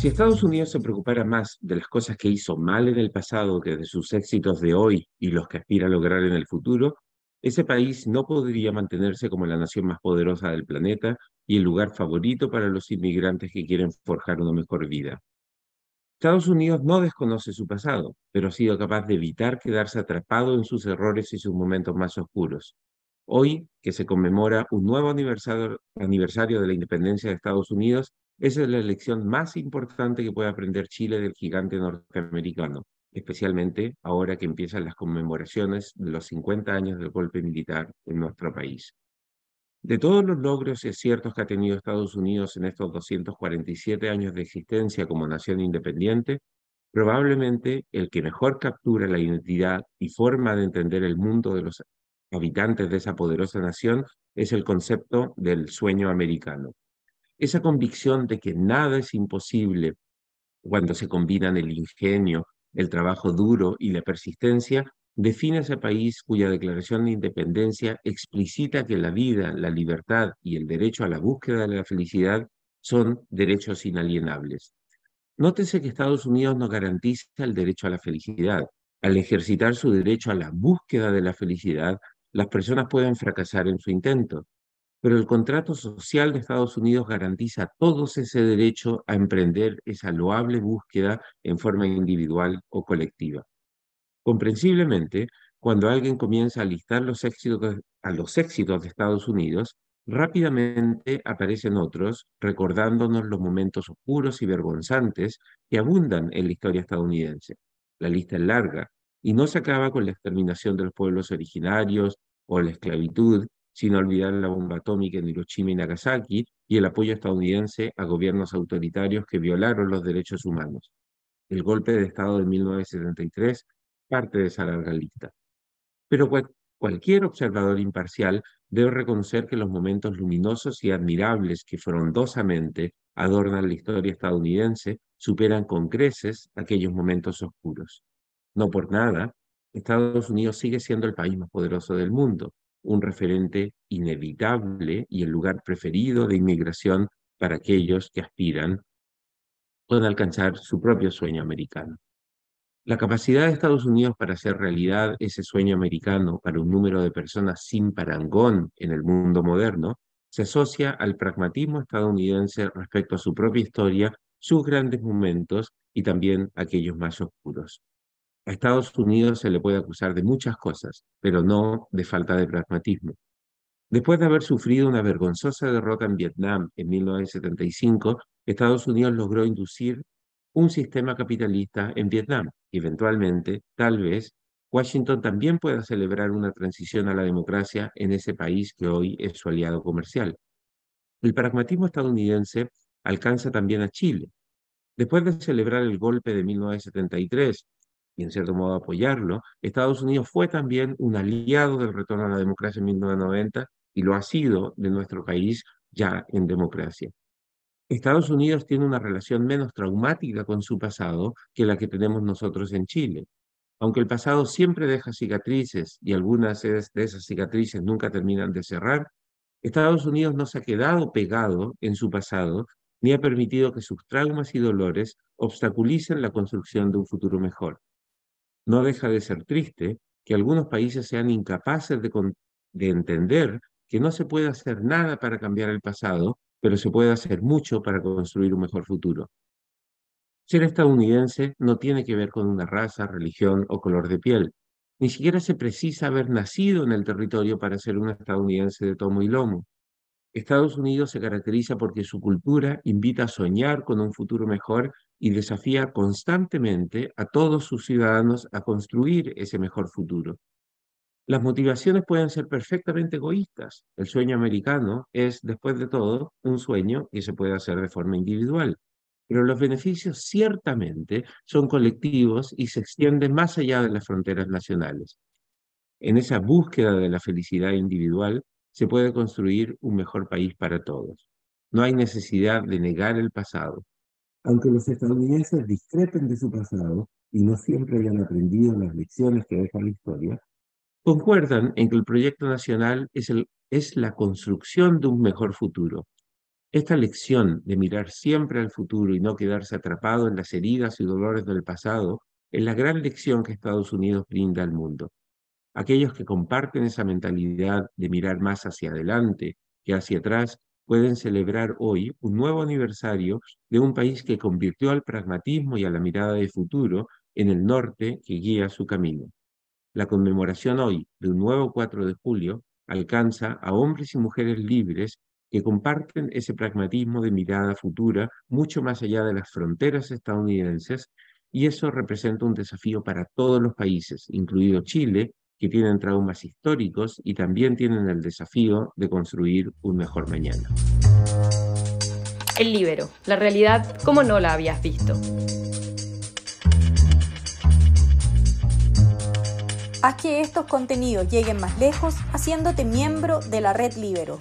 Si Estados Unidos se preocupara más de las cosas que hizo mal en el pasado que de sus éxitos de hoy y los que aspira a lograr en el futuro, ese país no podría mantenerse como la nación más poderosa del planeta y el lugar favorito para los inmigrantes que quieren forjar una mejor vida. Estados Unidos no desconoce su pasado, pero ha sido capaz de evitar quedarse atrapado en sus errores y sus momentos más oscuros. Hoy, que se conmemora un nuevo aniversario, aniversario de la independencia de Estados Unidos, esa es la lección más importante que puede aprender Chile del gigante norteamericano, especialmente ahora que empiezan las conmemoraciones de los 50 años del golpe militar en nuestro país. De todos los logros y aciertos que ha tenido Estados Unidos en estos 247 años de existencia como nación independiente, probablemente el que mejor captura la identidad y forma de entender el mundo de los habitantes de esa poderosa nación es el concepto del sueño americano. Esa convicción de que nada es imposible cuando se combinan el ingenio, el trabajo duro y la persistencia, define ese país cuya declaración de independencia explicita que la vida, la libertad y el derecho a la búsqueda de la felicidad son derechos inalienables. Nótese que Estados Unidos no garantiza el derecho a la felicidad. Al ejercitar su derecho a la búsqueda de la felicidad, las personas pueden fracasar en su intento, pero el contrato social de Estados Unidos garantiza a todos ese derecho a emprender esa loable búsqueda en forma individual o colectiva. Comprensiblemente, cuando alguien comienza a listar los éxitos, a los éxitos de Estados Unidos, rápidamente aparecen otros recordándonos los momentos oscuros y vergonzantes que abundan en la historia estadounidense. La lista es larga y no se acaba con la exterminación de los pueblos originarios o la esclavitud, sin olvidar la bomba atómica en Hiroshima y Nagasaki y el apoyo estadounidense a gobiernos autoritarios que violaron los derechos humanos. El golpe de Estado de 1973 parte de esa larga lista. Pero cualquier observador imparcial debe reconocer que los momentos luminosos y admirables que frondosamente adornan la historia estadounidense superan con creces aquellos momentos oscuros. No por nada, Estados Unidos sigue siendo el país más poderoso del mundo, un referente inevitable y el lugar preferido de inmigración para aquellos que aspiran a alcanzar su propio sueño americano. La capacidad de Estados Unidos para hacer realidad ese sueño americano para un número de personas sin parangón en el mundo moderno se asocia al pragmatismo estadounidense respecto a su propia historia, sus grandes momentos y también aquellos más oscuros. A Estados Unidos se le puede acusar de muchas cosas, pero no de falta de pragmatismo. Después de haber sufrido una vergonzosa derrota en Vietnam en 1975, Estados Unidos logró inducir un sistema capitalista en Vietnam. Eventualmente, tal vez, Washington también pueda celebrar una transición a la democracia en ese país que hoy es su aliado comercial. El pragmatismo estadounidense alcanza también a Chile. Después de celebrar el golpe de 1973 y en cierto modo apoyarlo, Estados Unidos fue también un aliado del retorno a la democracia en 1990 y lo ha sido de nuestro país ya en democracia. Estados Unidos tiene una relación menos traumática con su pasado que la que tenemos nosotros en Chile. Aunque el pasado siempre deja cicatrices y algunas de esas cicatrices nunca terminan de cerrar, Estados Unidos no se ha quedado pegado en su pasado ni ha permitido que sus traumas y dolores obstaculicen la construcción de un futuro mejor. No deja de ser triste que algunos países sean incapaces de, de entender que no se puede hacer nada para cambiar el pasado pero se puede hacer mucho para construir un mejor futuro. Ser estadounidense no tiene que ver con una raza, religión o color de piel. Ni siquiera se precisa haber nacido en el territorio para ser un estadounidense de tomo y lomo. Estados Unidos se caracteriza porque su cultura invita a soñar con un futuro mejor y desafía constantemente a todos sus ciudadanos a construir ese mejor futuro. Las motivaciones pueden ser perfectamente egoístas. El sueño americano es, después de todo, un sueño que se puede hacer de forma individual. Pero los beneficios ciertamente son colectivos y se extienden más allá de las fronteras nacionales. En esa búsqueda de la felicidad individual se puede construir un mejor país para todos. No hay necesidad de negar el pasado. Aunque los estadounidenses discrepen de su pasado y no siempre hayan aprendido las lecciones que deja la historia, concuerdan en que el proyecto nacional es, el, es la construcción de un mejor futuro. Esta lección de mirar siempre al futuro y no quedarse atrapado en las heridas y dolores del pasado es la gran lección que Estados Unidos brinda al mundo. Aquellos que comparten esa mentalidad de mirar más hacia adelante que hacia atrás pueden celebrar hoy un nuevo aniversario de un país que convirtió al pragmatismo y a la mirada de futuro en el norte que guía su camino. La conmemoración hoy de un nuevo 4 de julio alcanza a hombres y mujeres libres que comparten ese pragmatismo de mirada futura mucho más allá de las fronteras estadounidenses y eso representa un desafío para todos los países, incluido Chile, que tienen traumas históricos y también tienen el desafío de construir un mejor mañana. El libero, la realidad como no la habías visto. Haz que estos contenidos lleguen más lejos haciéndote miembro de la red Libero.